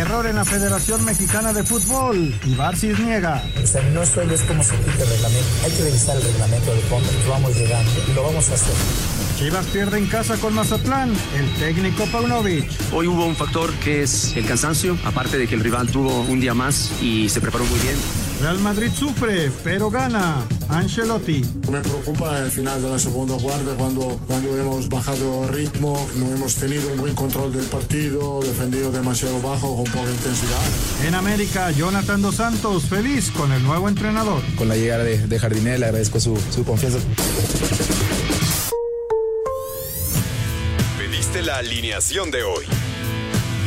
Error en la Federación Mexicana de Fútbol. Y Barcis niega. O sea, no solo es como se quita el reglamento, hay que revisar el reglamento de cómo vamos llegando y lo vamos a hacer. Chivas pierde en casa con Mazatlán, el técnico Paunovic. Hoy hubo un factor que es el cansancio, aparte de que el rival tuvo un día más y se preparó muy bien. Real Madrid sufre, pero gana. Ancelotti. Me preocupa el final de la segunda parte cuando, cuando hemos bajado ritmo, no hemos tenido un buen control del partido, defendido demasiado bajo con poca intensidad. En América, Jonathan Dos Santos feliz con el nuevo entrenador. Con la llegada de, de Jardiné le agradezco su, su confianza. Pediste la alineación de hoy.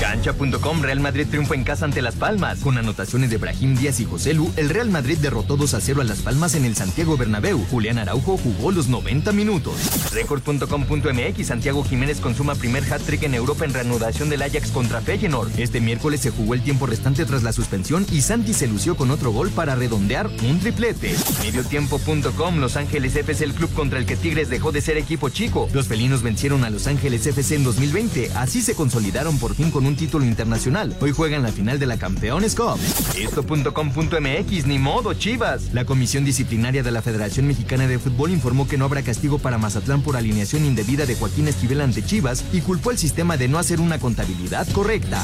Cancha.com Real Madrid triunfa en casa ante Las Palmas. Con anotaciones de Brahim Díaz y José Lu, el Real Madrid derrotó 2 a 0 a Las Palmas en el Santiago Bernabéu. Julián Araujo jugó los 90 minutos. Record.com.mx Santiago Jiménez consuma primer hat-trick en Europa en reanudación del Ajax contra Feyenoord. Este miércoles se jugó el tiempo restante tras la suspensión y Santi se lució con otro gol para redondear un triplete. Mediotiempo.com Los Ángeles FC el club contra el que Tigres dejó de ser equipo chico. Los felinos vencieron a Los Ángeles FC en 2020. Así se consolidaron por fin con un título internacional. Hoy juegan la final de la Campeones Cup. Esto.com.mx, ni modo, Chivas. La Comisión Disciplinaria de la Federación Mexicana de Fútbol informó que no habrá castigo para Mazatlán por alineación indebida de Joaquín Esquivel ante Chivas y culpó al sistema de no hacer una contabilidad correcta.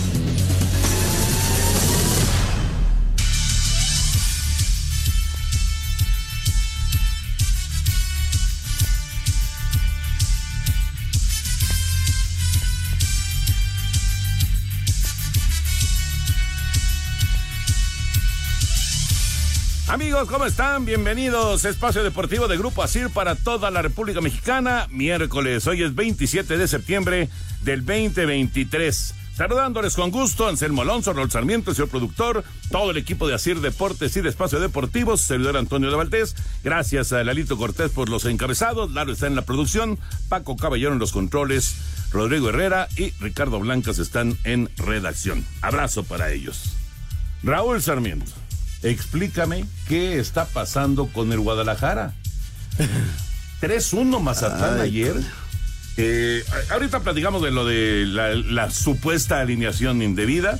Amigos, ¿cómo están? Bienvenidos Espacio Deportivo de Grupo Asir para toda la República Mexicana. Miércoles, hoy es 27 de septiembre del 2023. Saludándoles con gusto, Anselmo Alonso, Raúl Sarmiento, señor productor, todo el equipo de Asir Deportes y de Espacio Deportivo, servidor Antonio de Valdés. Gracias a Lalito Cortés por los encabezados, Lalo está en la producción, Paco Caballero en los controles, Rodrigo Herrera y Ricardo Blancas están en redacción. Abrazo para ellos. Raúl Sarmiento explícame qué está pasando con el Guadalajara. 3-1 Mazatlán ayer. Eh, ahorita platicamos de lo de la, supuesta alineación indebida,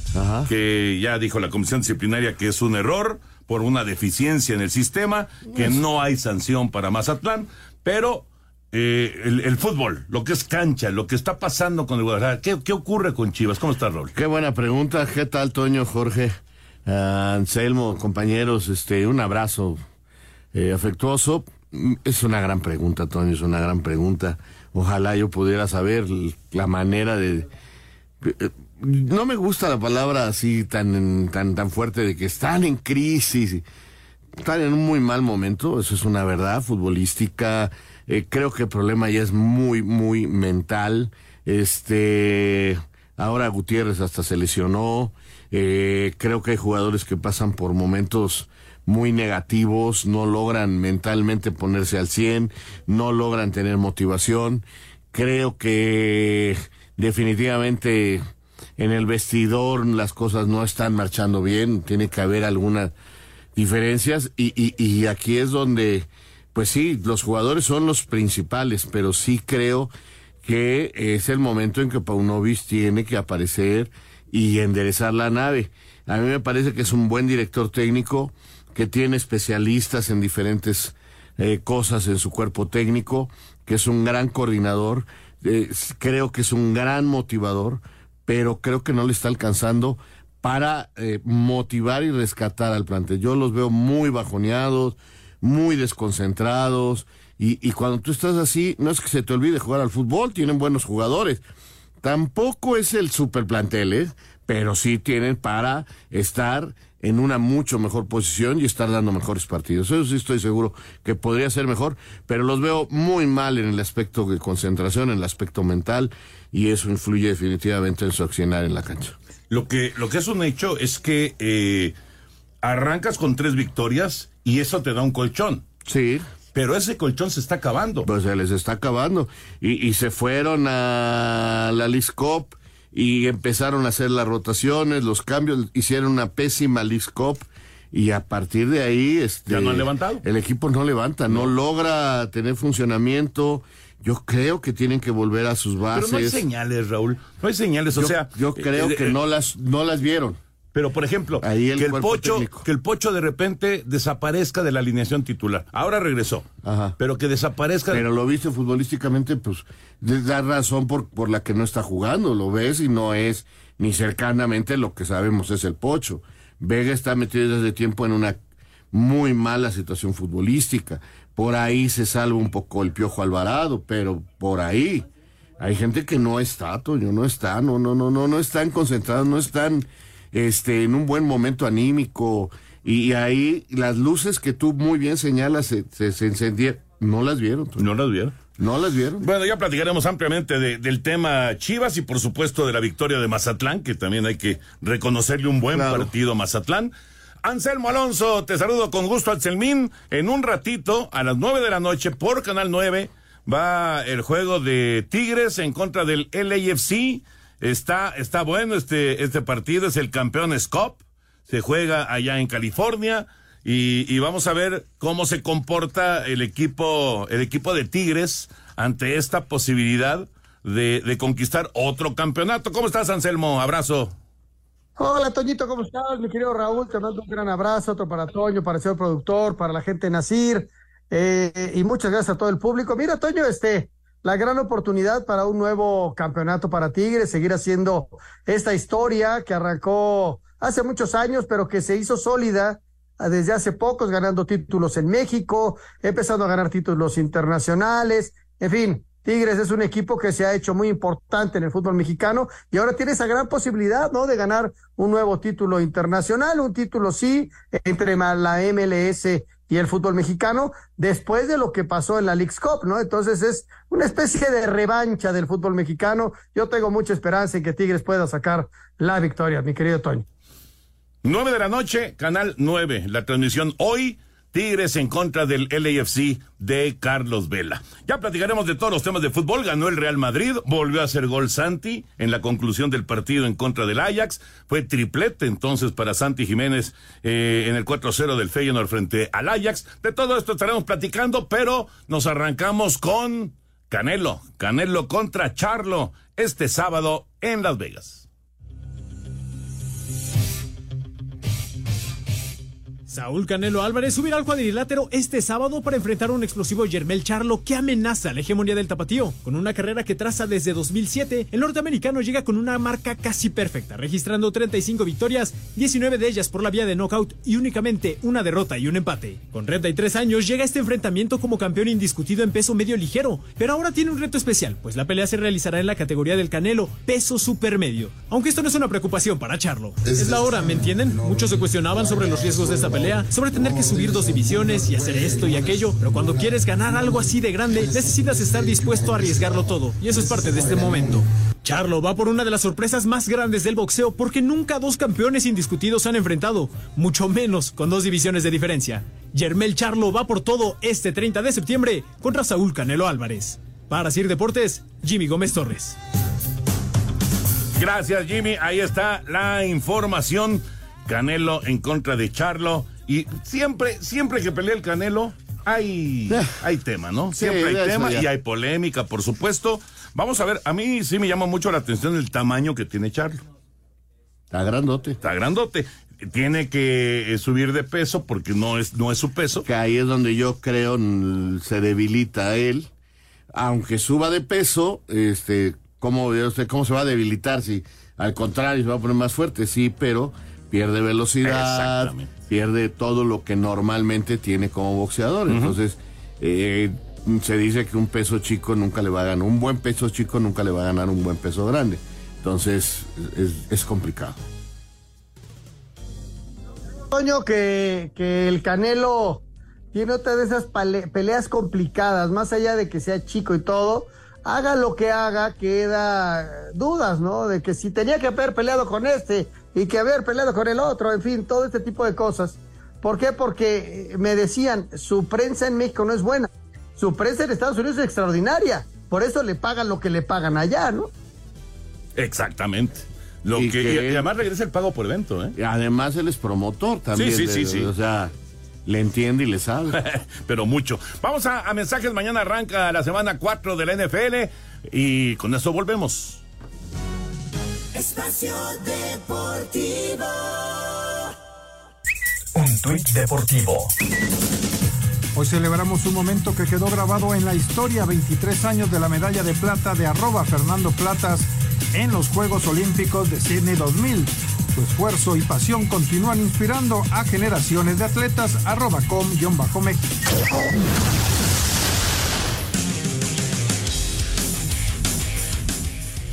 que ya dijo la comisión disciplinaria que es un error por una deficiencia en el sistema, que no hay sanción para Mazatlán, pero eh, el, fútbol, lo que es cancha, lo que está pasando con el Guadalajara, ¿qué, qué ocurre con Chivas? ¿Cómo está, Raúl? Qué buena pregunta, ¿qué tal, Toño, Jorge? Anselmo, compañeros, este, un abrazo eh, afectuoso. Es una gran pregunta, Tony, es una gran pregunta. Ojalá yo pudiera saber la manera de... Eh, no me gusta la palabra así tan, tan, tan fuerte de que están en crisis, están en un muy mal momento, eso es una verdad futbolística. Eh, creo que el problema ya es muy, muy mental. Este, ahora Gutiérrez hasta se lesionó. Eh, creo que hay jugadores que pasan por momentos muy negativos, no logran mentalmente ponerse al 100, no logran tener motivación. Creo que definitivamente en el vestidor las cosas no están marchando bien, tiene que haber algunas diferencias y, y, y aquí es donde, pues sí, los jugadores son los principales, pero sí creo que es el momento en que Paunovic tiene que aparecer y enderezar la nave. A mí me parece que es un buen director técnico, que tiene especialistas en diferentes eh, cosas en su cuerpo técnico, que es un gran coordinador, eh, creo que es un gran motivador, pero creo que no le está alcanzando para eh, motivar y rescatar al plantel. Yo los veo muy bajoneados, muy desconcentrados, y, y cuando tú estás así, no es que se te olvide jugar al fútbol, tienen buenos jugadores, Tampoco es el super plantel, ¿eh? pero sí tienen para estar en una mucho mejor posición y estar dando mejores partidos. Eso sí estoy seguro que podría ser mejor, pero los veo muy mal en el aspecto de concentración, en el aspecto mental, y eso influye definitivamente en su accionar en la cancha. Lo que, lo que es un hecho es que eh, arrancas con tres victorias y eso te da un colchón. Sí. Pero ese colchón se está acabando. Pues se les está acabando. Y, y se fueron a la Liscop y empezaron a hacer las rotaciones, los cambios, hicieron una pésima Cup y a partir de ahí este, ya no han levantado. El equipo no levanta, no. logra tener funcionamiento. Yo creo que tienen que volver a sus bases. Pero no hay señales, Raúl. No hay señales, o yo, sea. Yo creo eh, que eh, no las, no las vieron. Pero, por ejemplo, Ahí el que, el pocho, técnico. que el Pocho de repente desaparezca de la alineación titular. Ahora regresó. Ajá. Pero que desaparezca. Pero lo viste futbolísticamente, pues, da razón por, por la que no está jugando. Lo ves y no es ni cercanamente lo que sabemos es el Pocho. Vega está metido desde tiempo en una muy mala situación futbolística. Por ahí se salva un poco el Piojo Alvarado, pero por ahí. Hay gente que no está, Toño, no está, no, no, no, no, no están concentrados, no están este, en un buen momento anímico. Y, ahí las luces que tú muy bien señalas se, se, se encendieron. No las vieron, Toño. No las vieron. No las vieron. Bueno, ya platicaremos ampliamente de- del tema Chivas y por supuesto de la victoria de Mazatlán, que también hay que reconocerle un buen Claro. partido a Mazatlán. Anselmo Alonso, te saludo con gusto, Anselmín. En un ratito, a las nueve de la noche, por Canal 9, va el juego de Tigres en contra del LAFC. Está, está bueno este, este partido, es el Campeones Cup. Se juega allá en California. Y, y vamos a ver cómo se comporta el equipo, el equipo de Tigres ante esta posibilidad de, de conquistar otro campeonato. ¿Cómo estás, Anselmo? Abrazo. Hola, Toñito, ¿cómo estás? Mi querido Raúl, te mando un gran abrazo, otro para Toño, para el señor productor, para la gente de Nacir, eh, y muchas gracias a todo el público. Mira, Toño, este, la gran oportunidad para un nuevo campeonato para Tigres, seguir haciendo esta historia que arrancó hace muchos años, pero que se hizo sólida ah, desde hace pocos, ganando títulos en México, empezando a ganar títulos internacionales, en fin. Tigres es un equipo que se ha hecho muy importante en el fútbol mexicano y ahora tiene esa gran posibilidad, ¿no? De ganar un nuevo título internacional, un título sí entre la MLS y el fútbol mexicano, después de lo que pasó en la League's Cup, ¿no? Entonces es una especie de revancha del fútbol mexicano. Yo tengo mucha esperanza en que Tigres pueda sacar la victoria, mi querido Toño. Nueve de la noche, Canal 9. La transmisión hoy, Tigres en contra del LAFC de Carlos Vela. Ya platicaremos de todos los temas de fútbol. Ganó el Real Madrid, volvió a hacer gol Santi en la conclusión del partido en contra del Ajax. Fue triplete entonces para Santi Jiménez eh, en el 4-0 del Feyenoord frente al Ajax. De todo esto estaremos platicando, pero nos arrancamos con Canelo. Canelo contra Charlo este sábado en Las Vegas. Saúl Canelo Álvarez subirá al cuadrilátero este sábado para enfrentar a un explosivo Yermel Charlo que amenaza la hegemonía del tapatío. Con una carrera que traza desde 2007, el norteamericano llega con una marca casi perfecta, registrando 35 victorias, 19 de ellas por la vía de knockout y únicamente una derrota y un empate. Con 33 años llega este enfrentamiento como campeón indiscutido en peso medio ligero, pero ahora tiene un reto especial, pues la pelea se realizará en la categoría del Canelo, peso supermedio. Aunque esto no es una preocupación para Charlo. Es la hora, ¿me entienden? Muchos se cuestionaban sobre los riesgos de esta pelea, sobre tener que subir dos divisiones y hacer esto y aquello, pero cuando quieres ganar algo así de grande, necesitas estar dispuesto a arriesgarlo todo, y eso es parte de este momento. Charlo va por una de las sorpresas más grandes del boxeo porque nunca dos campeones indiscutidos se han enfrentado, mucho menos con dos divisiones de diferencia. Yermel Charlo va por todo este 30 de septiembre contra Saúl Canelo Álvarez. Para Sir Deportes, Jimmy Gómez Torres. Gracias, Jimmy. Ahí está la información. Canelo en contra de Charlo. Y siempre, siempre que pelea el Canelo, hay, hay tema, ¿no? Siempre hay tema ya. y hay polémica, por supuesto. Vamos a ver, a mí sí me llama mucho la atención el tamaño que tiene Charlo. Está grandote. Está grandote. Tiene que eh, subir de peso porque no es, no es su peso. Que ahí es donde yo creo se debilita a él. Aunque suba de peso, este, ¿cómo, usted, ¿cómo se va a debilitar? Si al contrario se va a poner más fuerte, sí, pero pierde velocidad, Exactamente. pierde todo lo que normalmente tiene como boxeador. Entonces, eh, se dice que un peso chico nunca le va a ganar, un buen peso chico nunca le va a ganar un buen peso grande. Entonces, es, es complicado. Toño, que, que el Canelo tiene otra de esas peleas complicadas, más allá de que sea chico y todo, haga lo que haga, queda dudas, ¿no? De que si tenía que haber peleado con este y que haber peleado con el otro, en fin, todo este tipo de cosas. ¿Por qué? Porque me decían, su prensa en México no es buena, su prensa en Estados Unidos es extraordinaria, por eso le pagan lo que le pagan allá, ¿no? Exactamente. Lo que, y además regresa el pago por evento, ¿eh? Además él es promotor también. Sí, sí, sí, sí. O sea, le entiende y le sabe. Pero mucho. Vamos a, a, mensajes. Mañana arranca la semana 4 de la NFL y con eso volvemos. Espacio Deportivo. Un tuit deportivo. Hoy celebramos un momento que quedó grabado en la historia, 23 años de la medalla de plata de arroba Fernando Platas en los Juegos Olímpicos de Sydney 2000. Su esfuerzo y pasión continúan inspirando a generaciones de atletas arroba com-méxico.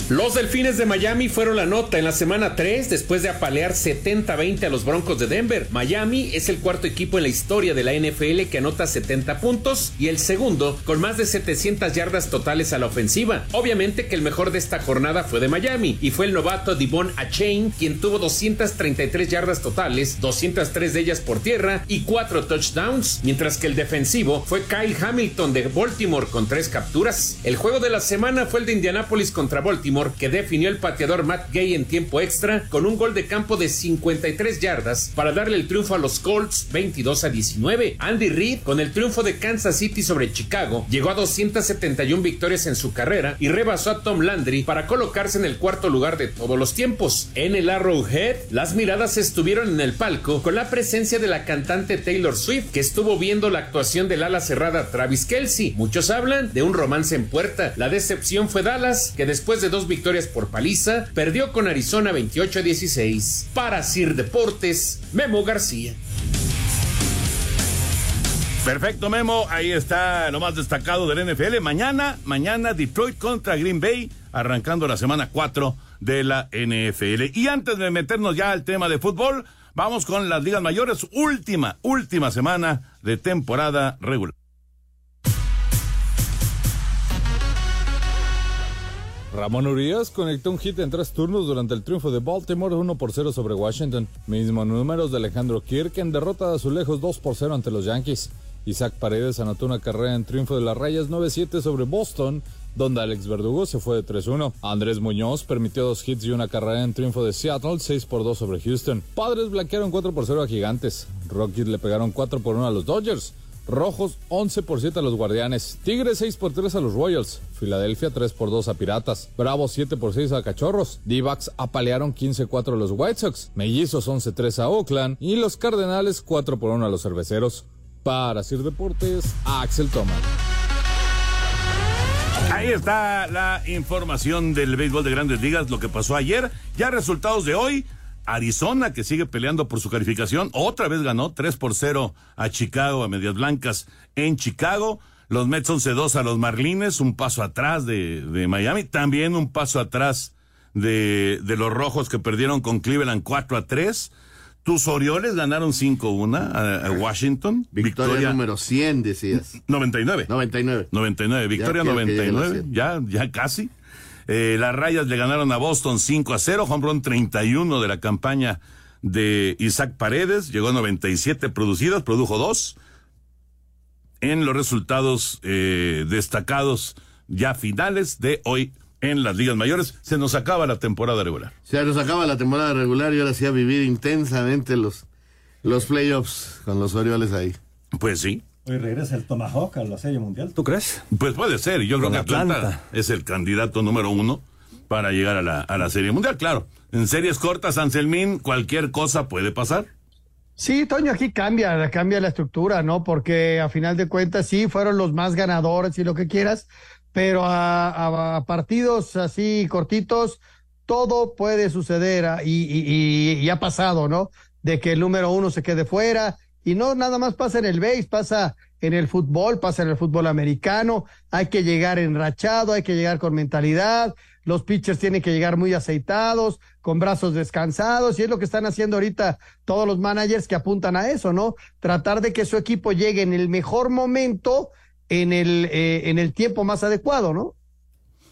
Los Delfines de Miami fueron la nota en la semana 3 después de apalear 70-20 a los Broncos de Denver. Miami es el cuarto equipo en la historia de la NFL que anota 70 puntos y el segundo con más de 700 yardas totales a la ofensiva. Obviamente que el mejor de esta jornada fue de Miami y fue el novato Devon Achain quien tuvo 233 yardas totales, 203 de ellas por tierra y 4 touchdowns, mientras que el defensivo fue Kyle Hamilton de Baltimore con 3 capturas. El juego de la semana fue el de Indianapolis contra Baltimore que definió el pateador Matt Gay en tiempo extra con un gol de campo de 53 yardas para darle el triunfo a los Colts 22 a 19. Andy Reid, con el triunfo de Kansas City sobre Chicago, llegó a 271 victorias en su carrera y rebasó a Tom Landry para colocarse en el cuarto lugar de todos los tiempos. En el Arrowhead, las miradas estuvieron en el palco con la presencia de la cantante Taylor Swift, que estuvo viendo la actuación del ala cerrada Travis Kelsey. Muchos hablan de un romance en puerta. La decepción fue Dallas, que después de dos victorias por paliza, perdió con Arizona 28 a 16. Para Sir Deportes, Memo García. Perfecto, Memo. Ahí está lo más destacado del NFL. Mañana, mañana Detroit contra Green Bay, arrancando la semana 4 de la NFL. Y antes de meternos ya al tema de fútbol, vamos con las ligas mayores. Última, última semana de temporada regular. Ramón Urias conectó un hit en tres turnos durante el triunfo de Baltimore 1 por 0 sobre Washington. Mismo números de Alejandro Kirk en derrota de Azulejos 2 por 0 ante los Yankees. Isaac Paredes anotó una carrera en triunfo de las Rayas 9-7 sobre Boston, donde Alex Verdugo se fue de 3-1. Andrés Muñoz permitió dos hits y una carrera en triunfo de Seattle 6 por 2 sobre Houston. Padres blanquearon 4 por 0 a Gigantes. Rockies le pegaron 4 por 1 a los Dodgers. Rojos 11 por 7 a los Guardianes. Tigres 6 por 3 a los Royals. Filadelfia 3 por 2 a Piratas. Bravos 7 por 6 a Cachorros. d apalearon 15-4 a los White Sox. Mellizos 11-3 a Oakland. Y los Cardenales 4 por 1 a los Cerveceros. Para Sir Deportes, Axel Toman. Ahí está la información del béisbol de grandes ligas, lo que pasó ayer. Ya resultados de hoy. Arizona, que sigue peleando por su calificación, otra vez ganó 3 por 0 a Chicago, a Medias Blancas en Chicago. Los Mets 11-2 a los Marlines, un paso atrás de, de Miami, también un paso atrás de, de, los Rojos que perdieron con Cleveland 4 a 3. Tus Orioles ganaron 5-1 a, a, Washington. Victoria, número 100, decías. 99. 99. 99. Victoria ya 99. Ya, ya casi. Eh, las rayas le ganaron a Boston 5 a 0, home run 31 de la campaña de Isaac Paredes, llegó a 97 producidas, produjo dos. En los resultados eh, destacados ya finales de hoy en las ligas mayores, se nos acaba la temporada regular. Se nos acaba la temporada regular y ahora sí a vivir intensamente los, los playoffs con los Orioles ahí. Pues sí. Hoy regresa el Tomahawk a la Serie Mundial. ¿Tú crees? Pues puede ser. Yo creo que Atlanta, es el candidato número uno para llegar a la, a la Serie Mundial. Claro, en series cortas, Anselmín, cualquier cosa puede pasar. Sí, Toño, aquí cambia, cambia la estructura, ¿no? Porque a final de cuentas sí fueron los más ganadores y lo que quieras, pero a, a partidos así cortitos, todo puede suceder ah, y, y, y, ha pasado, ¿no? De que el número uno se quede fuera y no nada más pasa en el base, pasa en el fútbol, pasa en el fútbol americano. Hay que llegar enrachado, hay que llegar con mentalidad. los pitchers tienen que llegar muy aceitados, con brazos descansados, y es lo que están haciendo ahorita todos los managers que apuntan a eso, ¿no? Tratar de que su equipo llegue en el mejor momento, en el, eh, en el tiempo más adecuado, ¿no?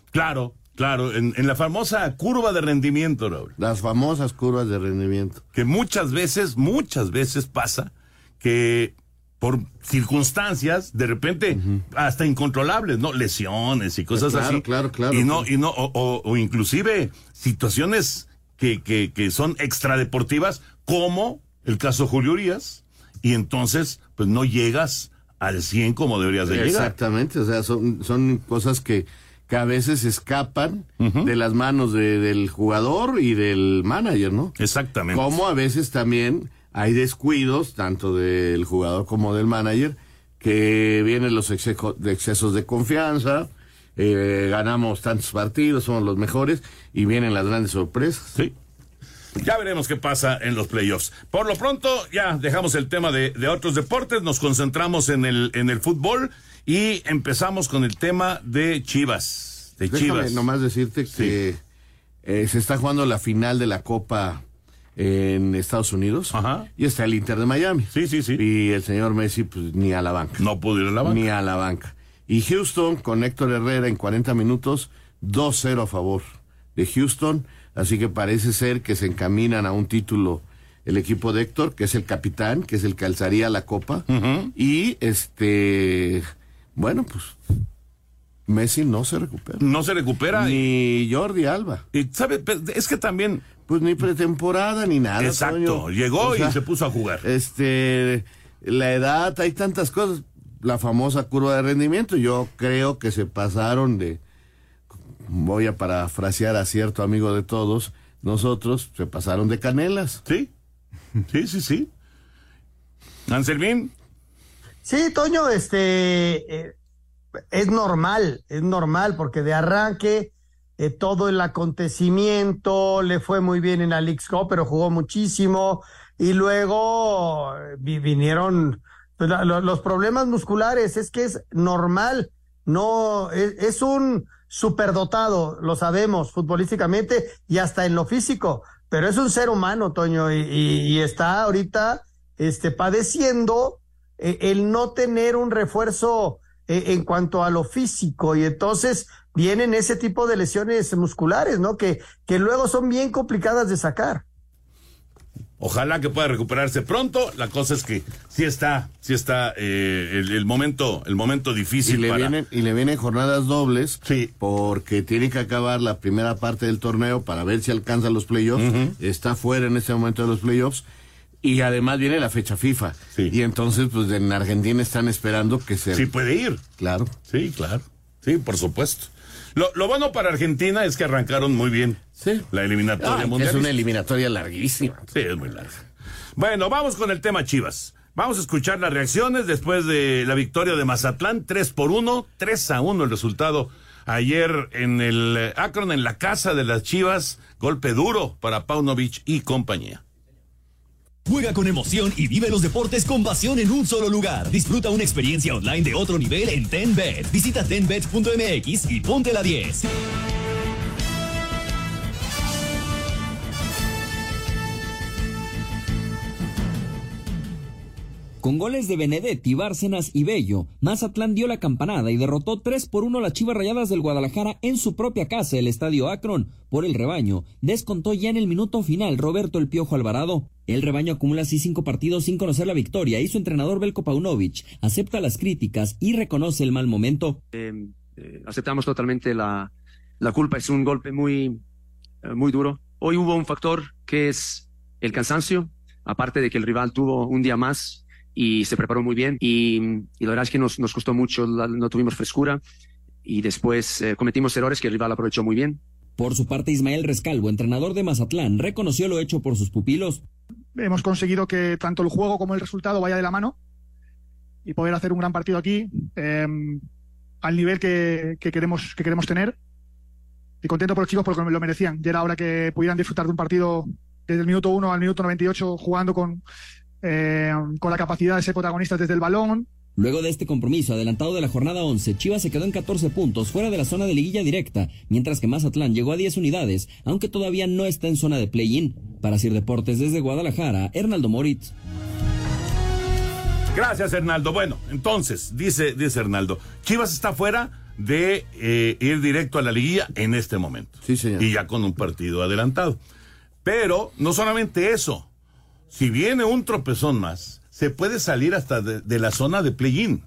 Claro, claro, en, en, la famosa curva de rendimiento, Raúl. Las famosas curvas de rendimiento. Que muchas veces, muchas veces pasa que por circunstancias de repente hasta incontrolables, ¿no? Lesiones y cosas claro, así. Claro, claro. Y no, y no, o, o, o inclusive situaciones que, que, que son extradeportivas, como el caso Julio Urias, y entonces, pues no llegas al 100 como deberías de llegar. Exactamente, o sea, son, son cosas que, que a veces escapan uh -huh. de las manos de, del jugador y del manager, ¿no? Exactamente. Como a veces también hay descuidos, tanto del jugador como del manager, que vienen los excesos de confianza, eh, ganamos tantos partidos, somos los mejores, y vienen las grandes sorpresas. Sí. Ya veremos qué pasa en los playoffs. Por lo pronto, ya dejamos el tema de, de otros deportes, nos concentramos en el, en el fútbol y empezamos con el tema de Chivas. De Déjame Chivas. nomás decirte que sí. eh, se está jugando la final de la Copa en Estados Unidos Ajá. y está el Inter de Miami. Sí, sí, sí. Y el señor Messi, pues ni a la banca. No pudo ir a la banca. Ni a la banca. Y Houston, con Héctor Herrera en 40 minutos, 2-0 a favor de Houston. Así que parece ser que se encaminan a un título el equipo de Héctor, que es el capitán, que es el que alzaría la copa. Uh -huh. Y este, bueno, pues Messi no se recupera. No se recupera. Ni Jordi Alba. Y sabe, es que también. Pues ni pretemporada ni nada. Exacto. Toño. Llegó o sea, y se puso a jugar. Este, la edad, hay tantas cosas. La famosa curva de rendimiento. Yo creo que se pasaron de. Voy a parafrasear a cierto amigo de todos. Nosotros se pasaron de canelas. Sí. Sí, sí, sí. Anselmín. Sí, Toño, este. Eh, es normal, es normal, porque de arranque eh, todo el acontecimiento le fue muy bien en la pero jugó muchísimo. Y luego eh, vinieron pues, los problemas musculares, es que es normal, no, es, es un superdotado, lo sabemos futbolísticamente y hasta en lo físico, pero es un ser humano, Toño, y, y, y está ahorita este, padeciendo eh, el no tener un refuerzo en cuanto a lo físico y entonces vienen ese tipo de lesiones musculares, ¿no? Que, que luego son bien complicadas de sacar. Ojalá que pueda recuperarse pronto. La cosa es que sí está, sí está eh, el, el, momento, el momento difícil y le para... vienen y le vienen jornadas dobles, sí, porque tiene que acabar la primera parte del torneo para ver si alcanza los playoffs. Uh -huh. Está fuera en este momento de los playoffs y además viene la fecha FIFA. Sí. Y entonces, pues en Argentina están esperando que se. Sí, puede ir. Claro. Sí, claro. Sí, por supuesto. Lo, lo bueno para Argentina es que arrancaron muy bien. Sí. La eliminatoria ah, mundial. Es una eliminatoria larguísima. Sí, es muy larga. Bueno, vamos con el tema Chivas. Vamos a escuchar las reacciones después de la victoria de Mazatlán, 3 por 1, 3 a 1 el resultado ayer en el Akron, en la casa de las Chivas. Golpe duro para Paunovic y compañía. Juega con emoción y vive los deportes con pasión en un solo lugar. Disfruta una experiencia online de otro nivel en TenBet. Visita tenbet.mx y ponte la 10. Con goles de Benedetti, Bárcenas y Bello, Mazatlán dio la campanada y derrotó 3 por 1 a las Chivas Rayadas del Guadalajara en su propia casa, el Estadio Akron. Por el rebaño, descontó ya en el minuto final Roberto El Piojo Alvarado. El rebaño acumula así cinco partidos sin conocer la victoria y su entrenador Belko Paunovic acepta las críticas y reconoce el mal momento. Eh, eh, aceptamos totalmente la, la, culpa, es un golpe muy, eh, muy duro. Hoy hubo un factor que es el cansancio, aparte de que el rival tuvo un día más y se preparó muy bien y, y la verdad es que nos, nos costó mucho, la, no tuvimos frescura y después eh, cometimos errores que el rival aprovechó muy bien. Por su parte, Ismael Rescalvo, entrenador de Mazatlán, reconoció lo hecho por sus pupilos. Hemos conseguido que tanto el juego como el resultado vaya de la mano y poder hacer un gran partido aquí eh, al nivel que, que, queremos, que queremos tener. Y contento por los chicos porque lo merecían. Ya era hora que pudieran disfrutar de un partido desde el minuto 1 al minuto 98 jugando con, eh, con la capacidad de ser protagonistas desde el balón, Luego de este compromiso adelantado de la jornada 11, Chivas se quedó en 14 puntos fuera de la zona de liguilla directa, mientras que Mazatlán llegó a 10 unidades, aunque todavía no está en zona de play-in. Para Sir Deportes desde Guadalajara, Hernaldo Moritz. Gracias, Hernaldo. Bueno, entonces, dice, dice Hernaldo, Chivas está fuera de eh, ir directo a la liguilla en este momento. Sí, señor. Y ya con un partido adelantado. Pero no solamente eso, si viene un tropezón más, se puede salir hasta de, la zona de play-in.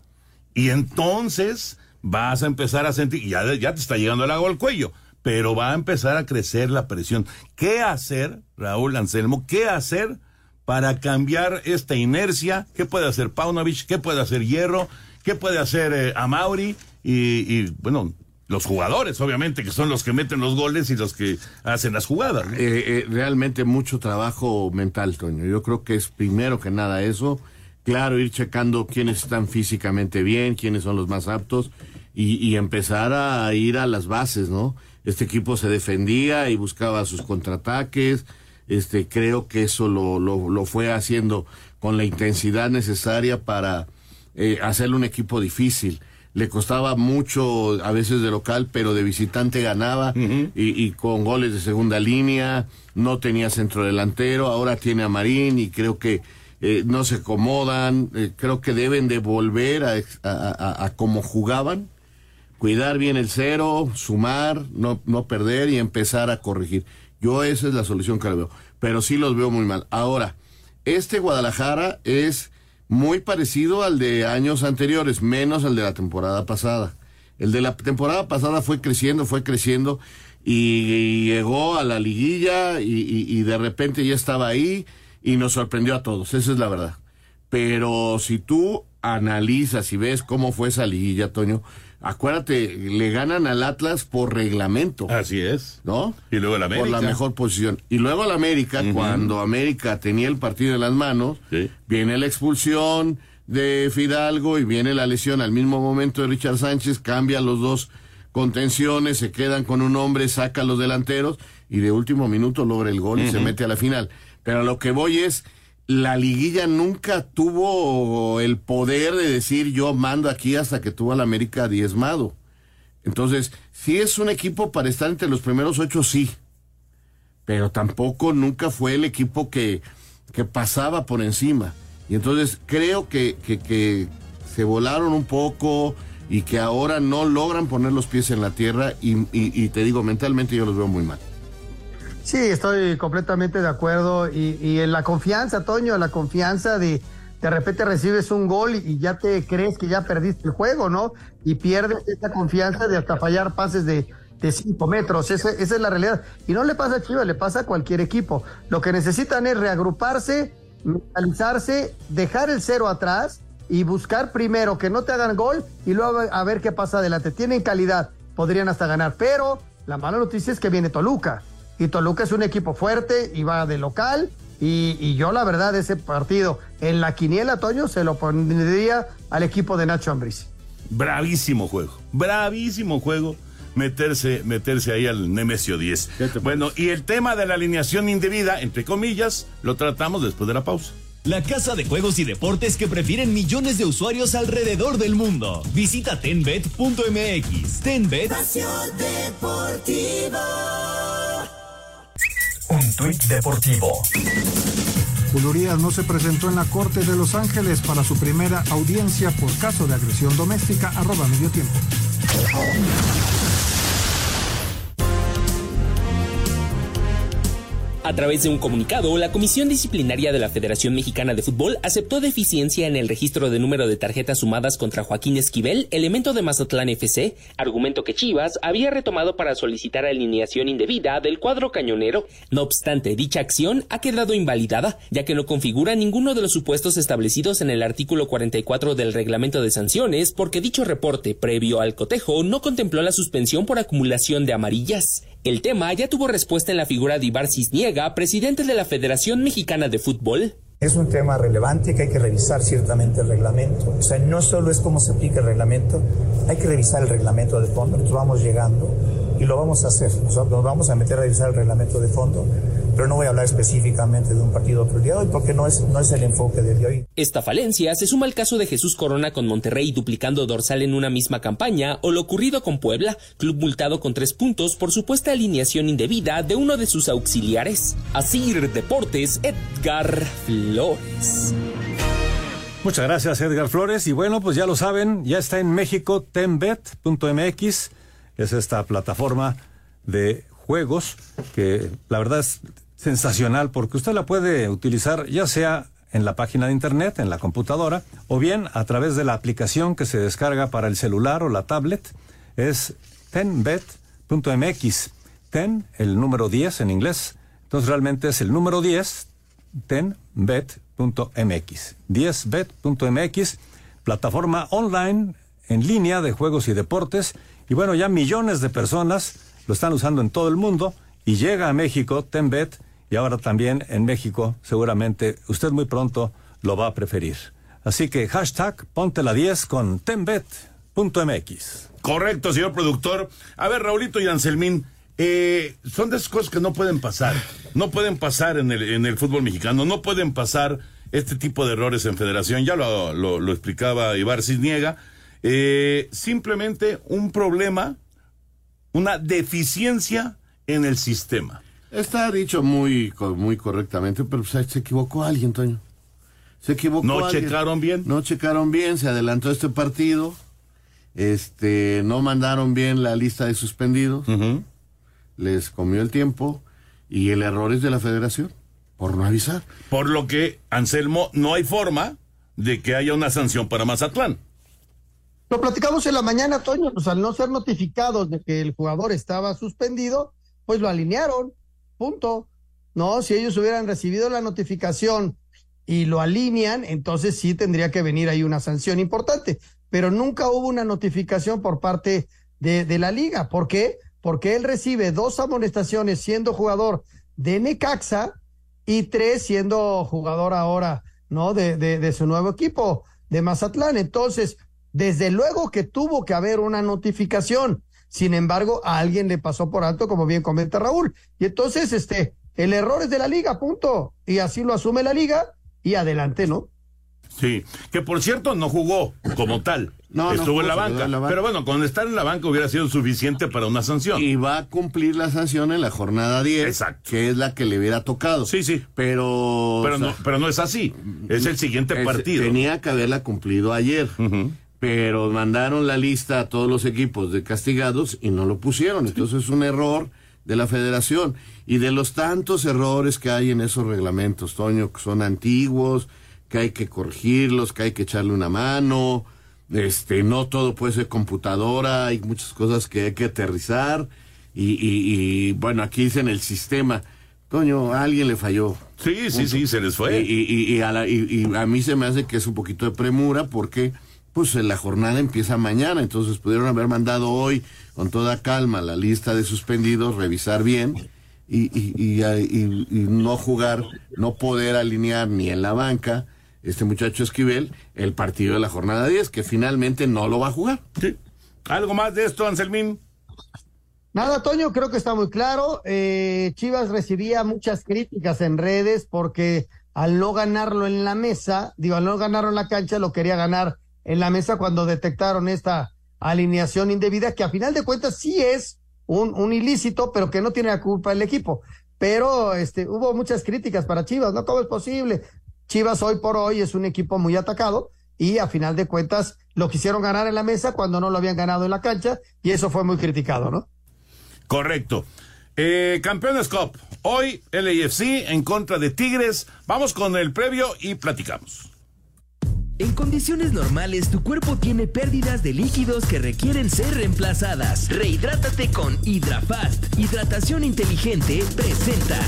Y entonces vas a empezar a sentir, ya, ya te está llegando el agua al cuello, pero va a empezar a crecer la presión. ¿Qué hacer, Raúl Anselmo? ¿Qué hacer para cambiar esta inercia? ¿Qué puede hacer Paunovic? ¿Qué puede hacer Hierro? ¿Qué puede hacer eh, Amauri? Y, y, bueno, los jugadores, obviamente, que son los que meten los goles y los que hacen las jugadas. ¿no? Eh, eh, realmente mucho trabajo mental, Toño. Yo creo que es primero que nada eso. Claro, ir checando quiénes están físicamente bien, quiénes son los más aptos y, empezar a ir a las bases, ¿no? Este equipo se defendía y buscaba sus contraataques. Este, creo que eso lo, lo, lo fue haciendo con la intensidad necesaria para eh, hacerle un equipo difícil le costaba mucho a veces de local, pero de visitante ganaba y, y, con goles de segunda línea, no tenía centro delantero, ahora tiene a Marín y creo que eh, no se acomodan, eh, creo que deben de volver a, a, a, a, como jugaban, cuidar bien el cero, sumar, no, no perder y empezar a corregir. Yo esa es la solución que le veo, pero sí los veo muy mal. Ahora, este Guadalajara es muy parecido al de años anteriores, menos al de la temporada pasada. El de la temporada pasada fue creciendo, fue creciendo y, llegó a la liguilla y, y, de repente ya estaba ahí y nos sorprendió a todos, esa es la verdad. Pero si tú analizas y ves cómo fue esa liguilla, Toño, acuérdate, le ganan al Atlas por reglamento. Así es. ¿No? Y luego el América. Por la mejor posición. Y luego el América, uh -huh. cuando América tenía el partido en las manos, sí. viene la expulsión de Fidalgo y viene la lesión al mismo momento de Richard Sánchez, cambia los dos contenciones, se quedan con un hombre, saca a los delanteros y de último minuto logra el gol uh -huh. y se mete a la final. Pero a lo que voy es, la liguilla nunca tuvo el poder de decir yo mando aquí hasta que tuvo al América diezmado. Entonces, si es un equipo para estar entre los primeros ocho, sí. Pero tampoco nunca fue el equipo que, que pasaba por encima. Y entonces creo que, que, que se volaron un poco y que ahora no logran poner los pies en la tierra y, y, y te digo, mentalmente yo los veo muy mal. Sí, estoy completamente de acuerdo. Y, y, en la confianza, Toño, la confianza de de repente recibes un gol y ya te crees que ya perdiste el juego, ¿no? Y pierdes esa confianza de hasta fallar pases de, de cinco metros. Esa, esa es la realidad. Y no le pasa a Chivas, le pasa a cualquier equipo. Lo que necesitan es reagruparse, mentalizarse, dejar el cero atrás y buscar primero que no te hagan gol y luego a ver qué pasa adelante. Tienen calidad, podrían hasta ganar, pero la mala noticia es que viene Toluca y Toluca es un equipo fuerte y va de local. Y, y, yo, la verdad, ese partido en la quiniela, Toño, se lo pondría al equipo de Nacho Ambriz. Bravísimo juego, bravísimo juego meterse, meterse ahí al Nemesio 10. Bueno, y el tema de la alineación indebida, entre comillas, lo tratamos después de la pausa. La casa de juegos y deportes que prefieren millones de usuarios alrededor del mundo. Visita tenbet.mx. Tenbet. Pasión deportiva. Un tuit deportivo. Urias no se presentó en la Corte de Los Ángeles para su primera audiencia por caso de agresión doméstica. Arroba medio tiempo. A través de un comunicado, la Comisión Disciplinaria de la Federación Mexicana de Fútbol aceptó deficiencia en el registro de número de tarjetas sumadas contra Joaquín Esquivel, elemento de Mazatlán FC, argumento que Chivas había retomado para solicitar alineación indebida del cuadro cañonero. No obstante, dicha acción ha quedado invalidada, ya que no configura ninguno de los supuestos establecidos en el artículo 44 del reglamento de sanciones, porque dicho reporte, previo al cotejo, no contempló la suspensión por acumulación de amarillas. El tema ya tuvo respuesta en la figura de Ibar Cisniega, presidente de la Federación Mexicana de Fútbol. Es un tema relevante que hay que revisar ciertamente el reglamento. O sea, no solo es cómo se aplica el reglamento, hay que revisar el reglamento de fondo. Nosotros vamos llegando y lo vamos a hacer. Nosotros nos vamos a meter a revisar el reglamento de fondo, pero no voy a hablar específicamente de un partido otro día de hoy porque no es, no es el enfoque de hoy. Esta falencia se suma al caso de Jesús Corona con Monterrey duplicando dorsal en una misma campaña o lo ocurrido con Puebla, club multado con tres puntos por supuesta alineación indebida de uno de sus auxiliares. Asir Deportes, Edgar Flores. Muchas gracias Edgar Flores y bueno pues ya lo saben, ya está en México tenbet.mx, es esta plataforma de juegos que la verdad es sensacional porque usted la puede utilizar ya sea en la página de internet, en la computadora, o bien a través de la aplicación que se descarga para el celular o la tablet. Es tenbet.mx. Ten, el número 10 en inglés. Entonces realmente es el número 10, tenbet.mx. 10bet.mx, plataforma online en línea de juegos y deportes. Y bueno, ya millones de personas lo están usando en todo el mundo y llega a México Tenbet y ahora también en México seguramente usted muy pronto lo va a preferir. Así que hashtag ponte la 10 con tenbet.mx. Correcto, señor productor. A ver, Raulito y Anselmín, eh, son de esas cosas que no pueden pasar. No pueden pasar en el, en el fútbol mexicano, no pueden pasar este tipo de errores en federación. Ya lo, lo, explicaba Ibar Cisniega. Eh, simplemente un problema, una deficiencia en el sistema. Está dicho muy, muy correctamente, pero se equivocó alguien, Toño. Se equivocó. ¿No checaron bien? No checaron bien, se adelantó este partido. Este, no mandaron bien la lista de suspendidos. Les comió el tiempo. Y el error es de la federación, por no avisar. Por lo que, Anselmo, no hay forma de que haya una sanción para Mazatlán. Lo platicamos en la mañana, Toño, pues al no ser notificados de que el jugador estaba suspendido, pues lo alinearon punto. No, si ellos hubieran recibido la notificación y lo alinean, entonces sí tendría que venir ahí una sanción importante. Pero nunca hubo una notificación por parte de, la liga. ¿Por qué? Porque él recibe dos amonestaciones siendo jugador de Necaxa y tres siendo jugador ahora, ¿no? De, de, de su nuevo equipo, de Mazatlán. Entonces, desde luego que tuvo que haber una notificación. Sin embargo, a alguien le pasó por alto, como bien comenta Raúl. Y entonces, este, el error es de la liga, punto. Y así lo asume la liga y adelante, ¿no? Sí, que por cierto no jugó como tal. No, Estuvo en, la banca, Pero bueno, con estar en la banca hubiera sido suficiente para una sanción. Y va a cumplir la sanción en la jornada 10, Exacto. que es la que le hubiera tocado. Sí, sí. Pero. Pero, no, pero no es así. Es el siguiente partido. Tenía que haberla cumplido ayer pero mandaron la lista a todos los equipos de castigados y no lo pusieron. Entonces es un error de la federación y de los tantos errores que hay en esos reglamentos, Toño, que son antiguos, que hay que corregirlos, que hay que echarle una mano, este, no todo puede ser computadora, hay muchas cosas que hay que aterrizar y, y, bueno, aquí dicen el sistema. Toño, a alguien le falló. Sí, sí, sí, se les fue. Y, y, a y, a mí se me hace que es un poquito de premura porque pues la jornada empieza mañana, entonces pudieron haber mandado hoy con toda calma la lista de suspendidos, revisar bien y, y, y, no jugar, no poder alinear ni en la banca este muchacho Esquivel el partido de la jornada 10, que finalmente no lo va a jugar. ¿Algo más de esto, Anselmín? Nada, Toño, creo que está muy claro. Eh, Chivas recibía muchas críticas en redes porque al no ganarlo en la mesa, digo, al no ganarlo en la cancha, lo quería ganar en la mesa cuando detectaron esta alineación indebida, que a final de cuentas sí es un, un ilícito, pero que no tiene la culpa el equipo. Pero este, hubo muchas críticas para Chivas, ¿no? ¿Cómo es posible? Chivas hoy por hoy es un equipo muy atacado y a final de cuentas lo quisieron ganar en la mesa cuando no lo habían ganado en la cancha y eso fue muy criticado, ¿no? Correcto. Eh, Campeones Cup. Hoy LAFC en contra de Tigres. Vamos con el previo y platicamos. En condiciones normales, tu cuerpo tiene pérdidas de líquidos que requieren ser reemplazadas. Rehidrátate con HidraFast. Hidratación inteligente presenta.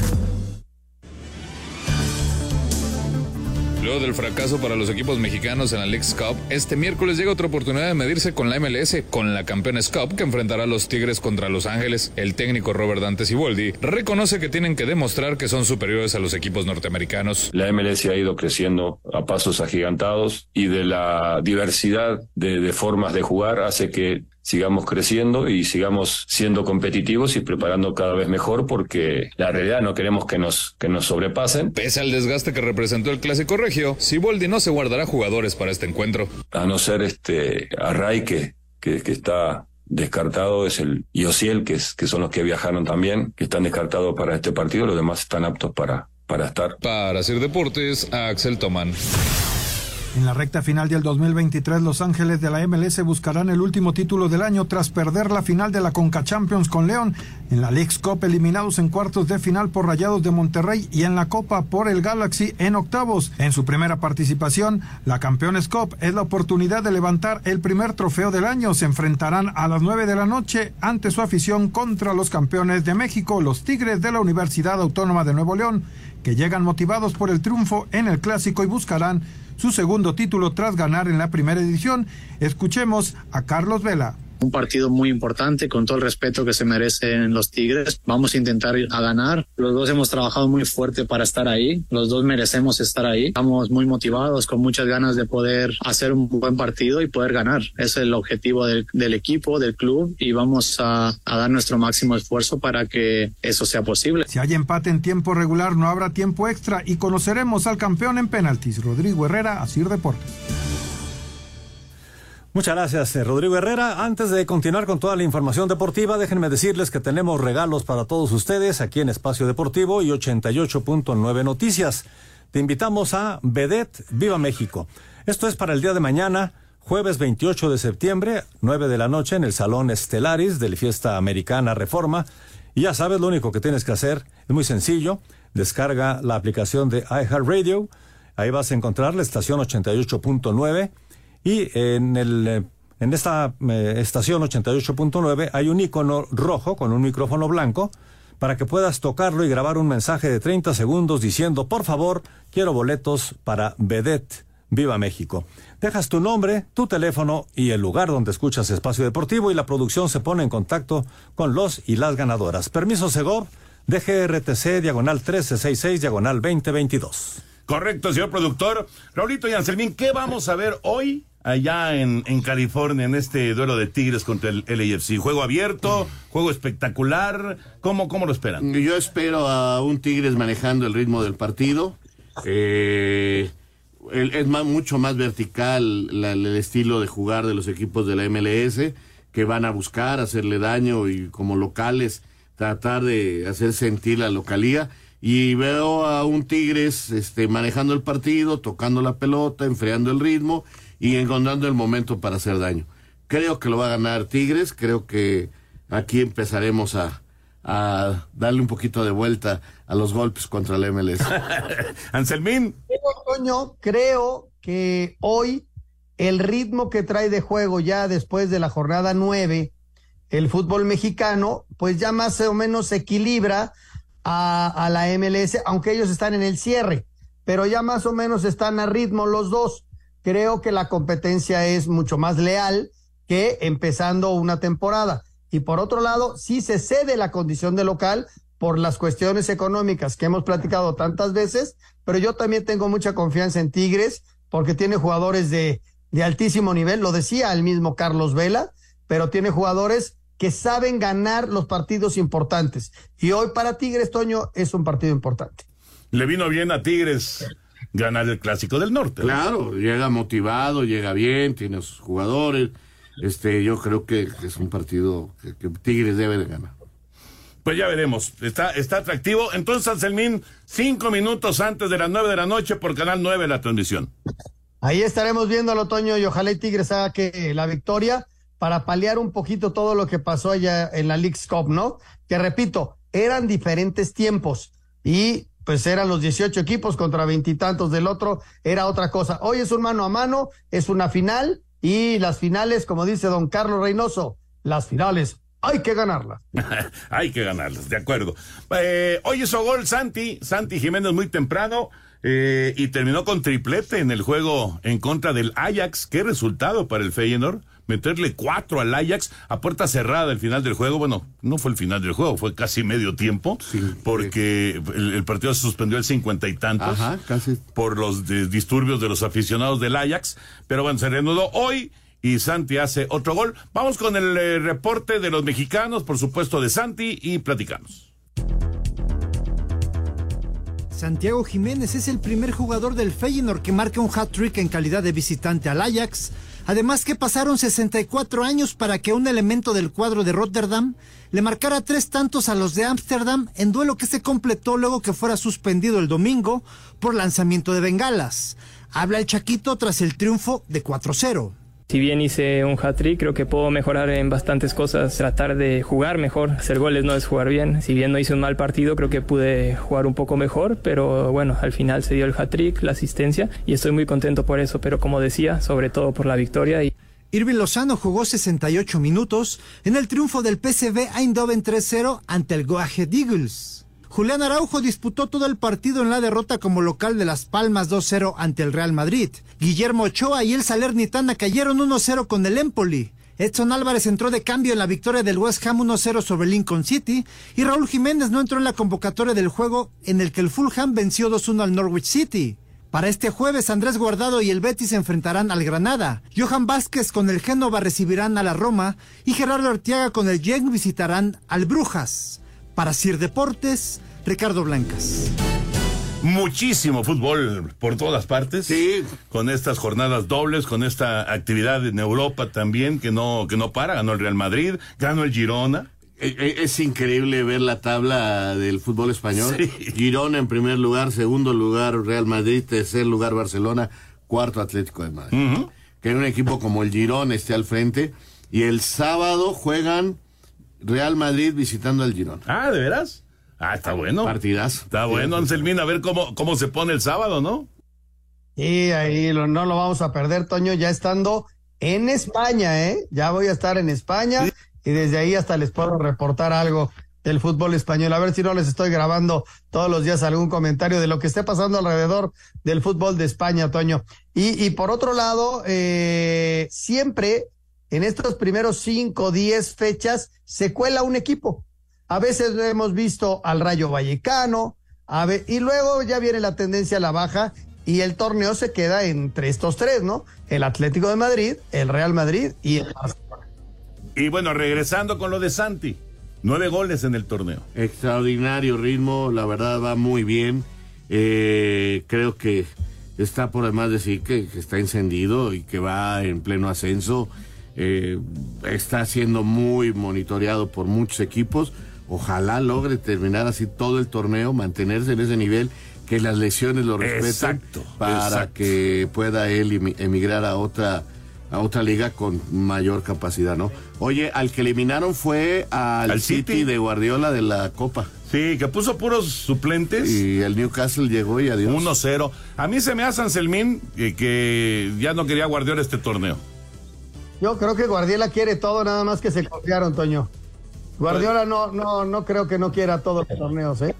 Luego del fracaso para los equipos mexicanos en la League's Cup, este miércoles llega otra oportunidad de medirse con la MLS, con la Campeones Cup que enfrentará a los Tigres contra Los Ángeles. El técnico Robert Dante Siboldi reconoce que tienen que demostrar que son superiores a los equipos norteamericanos. La MLS ha ido creciendo a pasos agigantados y de la diversidad de, de formas de jugar hace que sigamos creciendo y sigamos siendo competitivos y preparando cada vez mejor porque la realidad no queremos que nos, que nos sobrepasen. Pese al desgaste que representó el clásico regio, Siboldi no se guardará jugadores para este encuentro. A no ser este Array que, que, que está descartado es el y Ociel, que, es, que son los que viajaron también, que están descartados para este partido, los demás están aptos para, para estar. Para hacer deportes, Axel Tomán. En la recta final del 2023, Los Ángeles de la MLS buscarán el último título del año tras perder la final de la Conca Champions con León, en la League's Cup eliminados en cuartos de final por Rayados de Monterrey y en la Copa por el Galaxy en octavos. En su primera participación, la Campeones Cup es la oportunidad de levantar el primer trofeo del año. Se enfrentarán a las 9 de la noche ante su afición contra los campeones de México, los Tigres de la Universidad Autónoma de Nuevo León, que llegan motivados por el triunfo en el clásico y buscarán su segundo título tras ganar en la primera edición. Escuchemos a Carlos Vela. Un partido muy importante con todo el respeto que se merecen los Tigres. Vamos a intentar a ganar. Los dos hemos trabajado muy fuerte para estar ahí. Los dos merecemos estar ahí. Estamos muy motivados, con muchas ganas de poder hacer un buen partido y poder ganar. Ese es el objetivo del, del equipo, del club y vamos a, a, dar nuestro máximo esfuerzo para que eso sea posible. Si hay empate en tiempo regular, no habrá tiempo extra y conoceremos al campeón en penaltis, Rodrigo Herrera, Asir Deportes. Muchas gracias, eh, Rodrigo Herrera. Antes de continuar con toda la información deportiva, déjenme decirles que tenemos regalos para todos ustedes aquí en Espacio Deportivo y 88.9 Noticias. Te invitamos a Vedet Viva México. Esto es para el día de mañana, jueves 28 de septiembre, 9 de la noche, en el Salón Estelaris del Fiesta Americana Reforma. Y ya sabes, lo único que tienes que hacer es muy sencillo. Descarga la aplicación de iHeartRadio. Ahí vas a encontrar la estación 88.9 y en, el, en esta eh, estación 88.9 hay un icono rojo con un micrófono blanco para que puedas tocarlo y grabar un mensaje de 30 segundos diciendo, por favor, quiero boletos para Vedet. Viva México. Dejas tu nombre, tu teléfono y el lugar donde escuchas Espacio Deportivo y la producción se pone en contacto con los y las ganadoras. Permiso Segov, DGRTC, diagonal 1366, diagonal 2022. Correcto, señor productor. Raulito y Anselmín, ¿qué vamos a ver hoy allá en, en, California en este duelo de Tigres contra el LAFC? ¿Juego abierto? ¿Juego espectacular? ¿Cómo, cómo lo esperan? Yo espero a un Tigres manejando el ritmo del partido. Eh, es más, mucho más vertical el estilo de jugar de los equipos de la MLS que van a buscar hacerle daño y como locales tratar de hacer sentir la localía y veo a un Tigres este, manejando el partido, tocando la pelota, enfriando el ritmo y encontrando el momento para hacer daño. Creo que lo va a ganar Tigres, creo que aquí empezaremos a, a darle un poquito de vuelta a los golpes contra el MLS. Anselmín. Toño, creo que hoy el ritmo que trae de juego ya después de la jornada nueve, el fútbol mexicano, pues ya más o menos se equilibra a, a, la MLS, aunque ellos están en el cierre, pero ya más o menos están a ritmo los dos. Creo que la competencia es mucho más leal que empezando una temporada. Y por otro lado, sí se cede la condición de local por las cuestiones económicas que hemos platicado tantas veces, pero yo también tengo mucha confianza en Tigres porque tiene jugadores de, de altísimo nivel, lo decía el mismo Carlos Vela, pero tiene jugadores que saben ganar los partidos importantes. Y hoy para Tigres, Toño, es un partido importante. Le vino bien a Tigres ganar el Clásico del Norte. Claro, llega motivado, llega bien, tiene sus jugadores. Este, yo creo que es un partido que, que Tigres debe de ganar. Pues ya veremos. Está, está atractivo. Entonces, Anselmín, cinco minutos antes de las nueve de la noche por Canal 9 la transmisión. Ahí estaremos viendo al otoño y ojalá y Tigres haga que la victoria para paliar un poquito todo lo que pasó allá en la League's Cup, ¿no? Que repito, eran diferentes tiempos y pues eran los 18 equipos contra veintitantos del otro, era otra cosa. Hoy es un mano a mano, es una final y las finales, como dice don Carlos Reynoso, las finales hay que ganarlas. hay que ganarlas, de acuerdo. Eh, hoy hizo gol Santi, Santi Jiménez muy temprano. Eh, y terminó con triplete en el juego en contra del Ajax. ¿Qué resultado para el Feyenoord? Meterle cuatro al Ajax a puerta cerrada el final del juego. Bueno, no fue el final del juego, fue casi medio tiempo, sí, porque sí. El, el, partido se suspendió el cincuenta y tantos Ajá, casi. por los de, disturbios de los aficionados del Ajax. Pero bueno, se reanudó hoy y Santi hace otro gol. Vamos con el eh, reporte de los mexicanos, por supuesto de Santi, y platicamos. Santiago Jiménez es el primer jugador del Feyenoord que marca un hat-trick en calidad de visitante al Ajax. Además que pasaron 64 años para que un elemento del cuadro de Rotterdam le marcara tres tantos a los de Ámsterdam en duelo que se completó luego que fuera suspendido el domingo por lanzamiento de bengalas. Habla el Chaquito tras el triunfo de 4-0. Si bien hice un hat-trick, creo que puedo mejorar en bastantes cosas, tratar de jugar mejor. Hacer goles no es jugar bien. Si bien no hice un mal partido, creo que pude jugar un poco mejor, pero bueno, al final se dio el hat-trick, la asistencia, y estoy muy contento por eso, pero como decía, sobre todo por la victoria. Y... Irving Lozano jugó 68 minutos en el triunfo del PSV Eindhoven 3-0 ante el Go Ahead Eagles. Julián Araujo disputó todo el partido en la derrota como local de Las Palmas 2-0 ante el Real Madrid. Guillermo Ochoa y el Salernitana cayeron 1-0 con el Empoli. Edson Álvarez entró de cambio en la victoria del West Ham 1-0 sobre Lincoln City y Raúl Jiménez no entró en la convocatoria del juego en el que el Fulham venció 2-1 al Norwich City. Para este jueves, Andrés Guardado y el Betis se enfrentarán al Granada. Johan Vázquez con el Génova recibirán a la Roma y Gerardo Arteaga con el Genk visitarán al Brujas. Para Sir Deportes, Ricardo Blancas. Muchísimo fútbol por todas partes. Sí. Con estas jornadas dobles, con esta actividad en Europa también que no, que no para. Ganó el Real Madrid, ganó el Girona. E, e, es increíble ver la tabla del fútbol español. Girona en primer lugar, segundo lugar Real Madrid, tercer lugar Barcelona, cuarto Atlético de Madrid. Que un equipo como el Girona esté al frente. Y el sábado juegan Real Madrid visitando al Girón. Ah, ¿de veras? Ah, está bueno. Partidas. Está bueno, Anselmín, a ver cómo, cómo se pone el sábado, ¿no? Y ahí no lo vamos a perder, Toño, ya estando en España, ¿eh? Ya voy a estar en España y desde ahí hasta les puedo reportar algo del fútbol español. A ver si no les estoy grabando todos los días algún comentario de lo que esté pasando alrededor del fútbol de España, Toño. Y, y por otro lado, eh, siempre en estos primeros cinco, diez fechas se cuela un equipo. A veces hemos visto al Rayo Vallecano, a y luego ya viene la tendencia a la baja y el torneo se queda entre estos tres, ¿no? El Atlético de Madrid, el Real Madrid y el Barcelona. Y bueno, regresando con lo de Santi, nueve goles en el torneo. Extraordinario ritmo, la verdad va muy bien. Eh, creo que está por demás decir que está encendido y que va en pleno ascenso. Eh, está siendo muy monitoreado por muchos equipos. Ojalá logre terminar así todo el torneo, mantenerse en ese nivel, que las lesiones lo respeten para que pueda él emigrar a otra a otra liga con mayor capacidad, ¿no? Oye, al que eliminaron fue al, City, de Guardiola de la Copa. Sí, que puso puros suplentes. Y el Newcastle llegó y adiós. 1-0. A mí se me hace Anselmín que, que ya no quería Guardiola este torneo. Yo creo que Guardiola quiere todo, nada más que se confiaron, Toño. Guardiola no, no, no creo que no quiera todos los torneos, ¿eh?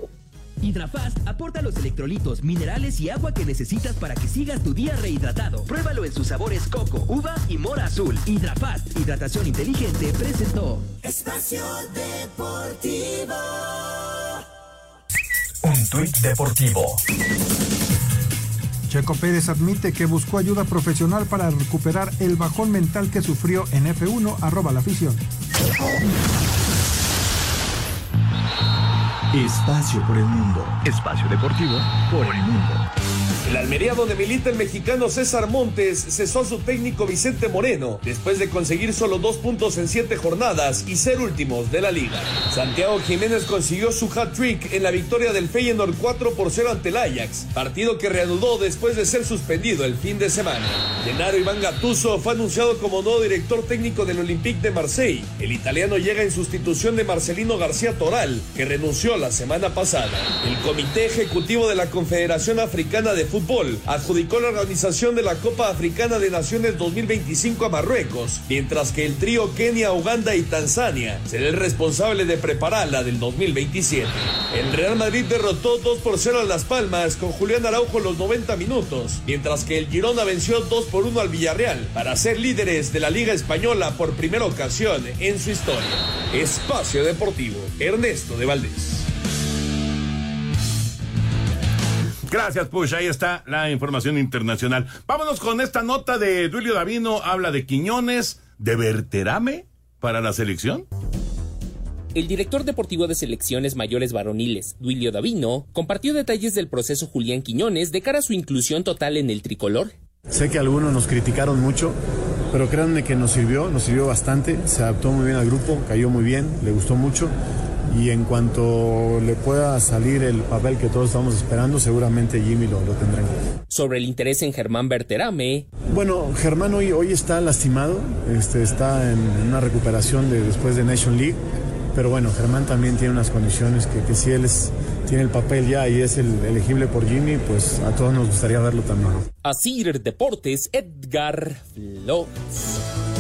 Hidrafast aporta los electrolitos, minerales y agua que necesitas para que sigas tu día rehidratado. Pruébalo en sus sabores coco, uva y mora azul. Hidrafast, hidratación inteligente, presentó. Espacio Deportivo. Un tuit deportivo. Checo Pérez admite que buscó ayuda profesional para recuperar el bajón mental que sufrió en F1, arroba la afición. Espacio por el mundo. Espacio deportivo por el mundo. El Almería donde milita el mexicano César Montes cesó a su técnico Vicente Moreno después de conseguir solo dos puntos en siete jornadas y ser últimos de la liga. Santiago Jiménez consiguió su hat-trick en la victoria del Feyenoord 4 por 0 ante el Ajax, partido que reanudó después de ser suspendido el fin de semana. Gennaro Iván Gattuso fue anunciado como nuevo director técnico del Olympique de Marseille. El italiano llega en sustitución de Marcelino García Toral, que renunció la semana pasada. El Comité Ejecutivo de la Confederación Africana de Fútbol adjudicó la organización de la Copa Africana de Naciones 2025 a Marruecos, mientras que el trío Kenia, Uganda y Tanzania será el responsable de preparar la del 2027. El Real Madrid derrotó 2 por 0 a Las Palmas con Julián Araujo en los 90 minutos, mientras que el Girona venció 2 por 1 al Villarreal para ser líderes de la Liga Española por primera ocasión en su historia. Espacio Deportivo, Ernesto de Valdés. Gracias, Push. Ahí está la información internacional. Vámonos con esta nota de Duilio Davino. Habla de Quiñones, de Berterame para la selección. El director deportivo de selecciones mayores varoniles, Duilio Davino, compartió detalles del proceso Julián Quiñones de cara a su inclusión total en el tricolor. Sé que algunos nos criticaron mucho, pero créanme que nos sirvió, nos sirvió bastante, se adaptó muy bien al grupo, cayó muy bien, le gustó mucho y en cuanto le pueda salir el papel que todos estamos esperando, seguramente Jimmy lo, lo tendrá en cuenta. Sobre el interés en Germán Berterame. Bueno, Germán hoy, hoy está lastimado, este, está en, en una recuperación de, después de Nation League, pero bueno, Germán también tiene unas condiciones que, que si él es, tiene el papel ya y es el elegible por Jimmy, pues a todos nos gustaría verlo también. Asir Deportes, Edgar Flores.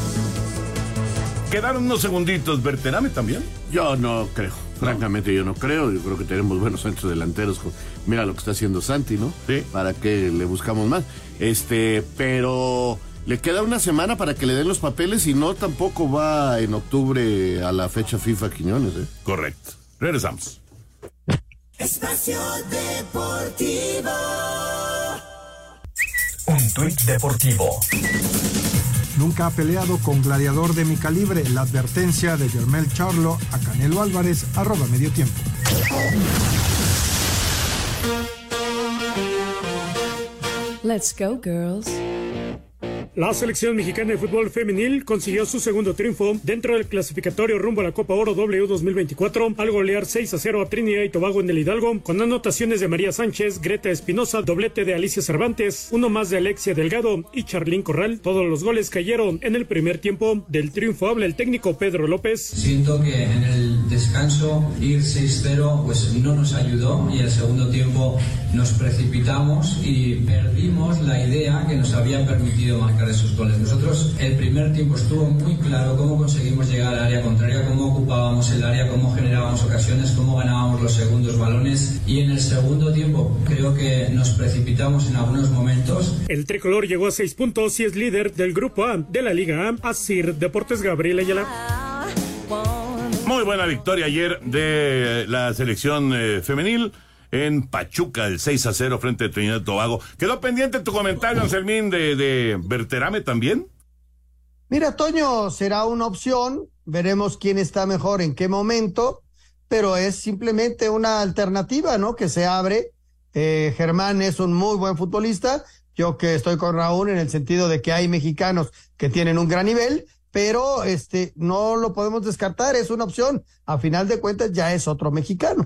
Quedaron unos segunditos. ¿Berterame también? Yo no creo. Francamente, yo no creo. Yo creo que tenemos buenos centros delanteros. Mira lo que está haciendo Santi, ¿no? Sí. ¿Para qué le buscamos más? Este, pero le queda una semana para que le den los papeles y no tampoco va en octubre a la fecha FIFA Quiñones, ¿eh? Correcto. Regresamos. Espacio Deportivo. Un tuit deportivo. Nunca ha peleado con gladiador de mi calibre. La advertencia de Germel Charlo a Canelo Álvarez, arroba medio tiempo. Let's go, girls. La selección mexicana de fútbol femenil consiguió su segundo triunfo dentro del clasificatorio rumbo a la Copa Oro W 2024 al golear 6 a 0 a Trinidad y Tobago en el Hidalgo con anotaciones de María Sánchez, Greta Espinosa, doblete de Alicia Cervantes, uno más de Alexia Delgado y Charlín Corral. Todos los goles cayeron en el primer tiempo. Del triunfo habla el técnico Pedro López. Siento que en el descanso ir 6-0 pues no nos ayudó y el segundo tiempo nos precipitamos y perdimos la idea que nos había permitido marcar esos goles. Nosotros el primer tiempo estuvo muy claro cómo conseguimos llegar al área contraria, cómo ocupábamos el área, cómo generábamos ocasiones, cómo ganábamos los segundos balones y en el segundo tiempo creo que nos precipitamos en algunos momentos. El tricolor llegó a seis puntos y es líder del grupo A de la Liga A. Asir Deportes Gabriel Ayala. Muy buena victoria ayer de la selección eh, femenil en Pachuca, el 6 a 0 frente a Trinidad y Tobago. ¿Quedó pendiente tu comentario, Anselmín, de, de Berterame también? Mira, Toño, será una opción, veremos quién está mejor en qué momento, pero es simplemente una alternativa, ¿no? Que se abre. Eh, Germán es un muy buen futbolista, yo que estoy con Raúl en el sentido de que hay mexicanos que tienen un gran nivel, pero este no lo podemos descartar, es una opción. A final de cuentas ya es otro mexicano.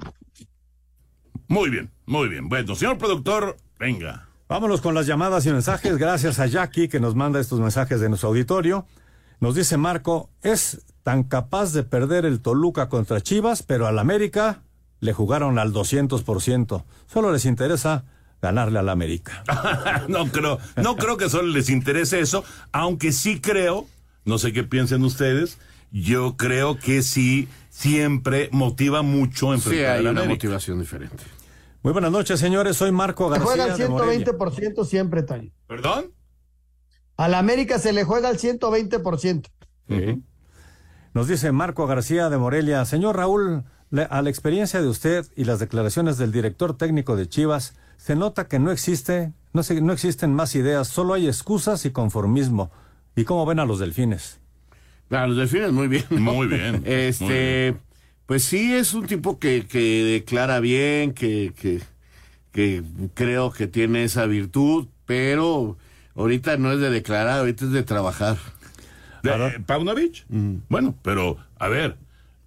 Muy bien, muy bien. Bueno, señor productor, venga. Vámonos con las llamadas y mensajes. Gracias a Jackie que nos manda estos mensajes de nuestro auditorio. Nos dice Marco, es tan capaz de perder el Toluca contra Chivas, pero al América le jugaron al 200%. Solo les interesa ganarle al América. no creo, no creo que solo les interese eso, aunque sí creo, no sé qué piensen ustedes, yo creo que sí siempre motiva mucho Sí, enfrentar hay al una América. motivación diferente. Muy buenas noches, señores. Soy Marco Se García juega al de Morelia. 120% siempre, Toño. ¿Perdón? Al América se le juega al 120%. Sí. Nos dice Marco García de Morelia, señor Raúl, a la experiencia de usted y las declaraciones del director técnico de Chivas, se nota que no existe, no, se- no existen más ideas, solo hay excusas y conformismo. ¿Y cómo ven a los delfines? A los delfines muy bien. ¿no? Muy bien, Este, muy bien. Pues sí, es un tipo que, que declara bien, que, que, que creo que tiene esa virtud, pero ahorita no es de declarar, ahorita es de trabajar. ¿De, Paunovic? Bueno, pero, a ver,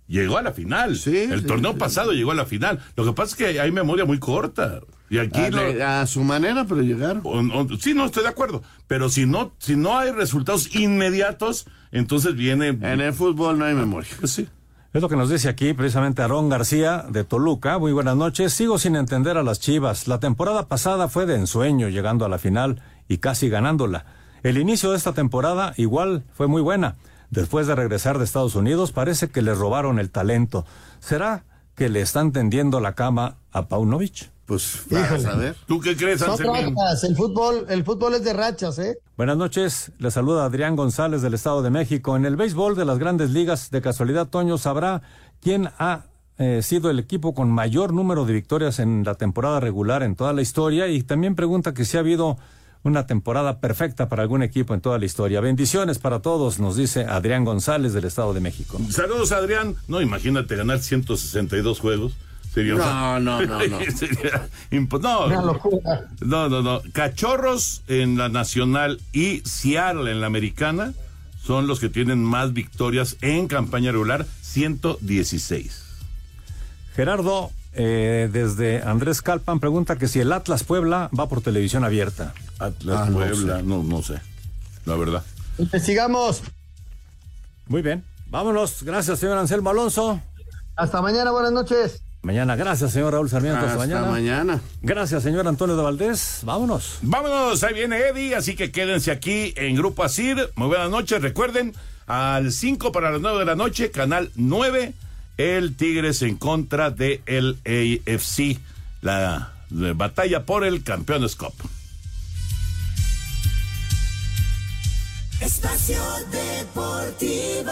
llegó a la final. el sí, torneo sí. pasado llegó a la final. Lo que pasa es que hay memoria muy corta. Y aquí A, lo- a su manera, pero llegar. o- o- sí, no estoy de acuerdo. Pero si no, si no hay resultados inmediatos, entonces viene. En el fútbol no hay memoria. Pues sí. Es lo que nos dice aquí precisamente Aarón García de Toluca. Muy buenas noches. Sigo sin entender a las Chivas. La temporada pasada fue de ensueño llegando a la final y casi ganándola. El inicio de esta temporada igual fue muy buena. Después de regresar de Estados Unidos parece que le robaron el talento. ¿Será que le están tendiendo la cama a Paunovic? Pues Híjole. a ver. ¿Tú qué crees, Son Anselmín? rachas, el fútbol, el fútbol es de rachas, ¿eh? Buenas noches, le saluda Adrián González del Estado de México. En el béisbol de las grandes ligas, de casualidad, Toño, ¿sabrá quién ha eh, sido el equipo con mayor número de victorias en la temporada regular en toda la historia y también pregunta que si ha habido una temporada perfecta para algún equipo en toda la historia. Bendiciones para todos, nos dice Adrián González del Estado de México. Saludos, Adrián. No, imagínate ganar 162 juegos. Sería No, no, no, no. sería impo- no, Una locura. no, no, no. Cachorros en la nacional y Seattle en la americana son los que tienen más victorias en campaña regular, 116. Gerardo, eh, desde Andrés Calpan, pregunta que si el Atlas Puebla va por televisión abierta. Atlas Ah, no Puebla, no, no sé. La verdad. Sigamos. Muy bien. Vámonos. Gracias, señor Anselmo Alonso. Hasta mañana, buenas noches. Mañana, gracias, señor Raúl Sarmiento. Hasta, Hasta mañana. mañana. Gracias, señor Antonio de Valdés. Vámonos. Vámonos, ahí viene Eddie, así que quédense aquí en Grupo Asir. Muy buenas noches, recuerden, al 5 para las 9 de la noche, canal 9, el Tigres en contra de el AFC, la, la batalla por el Campeones Cup. Espacio Deportivo.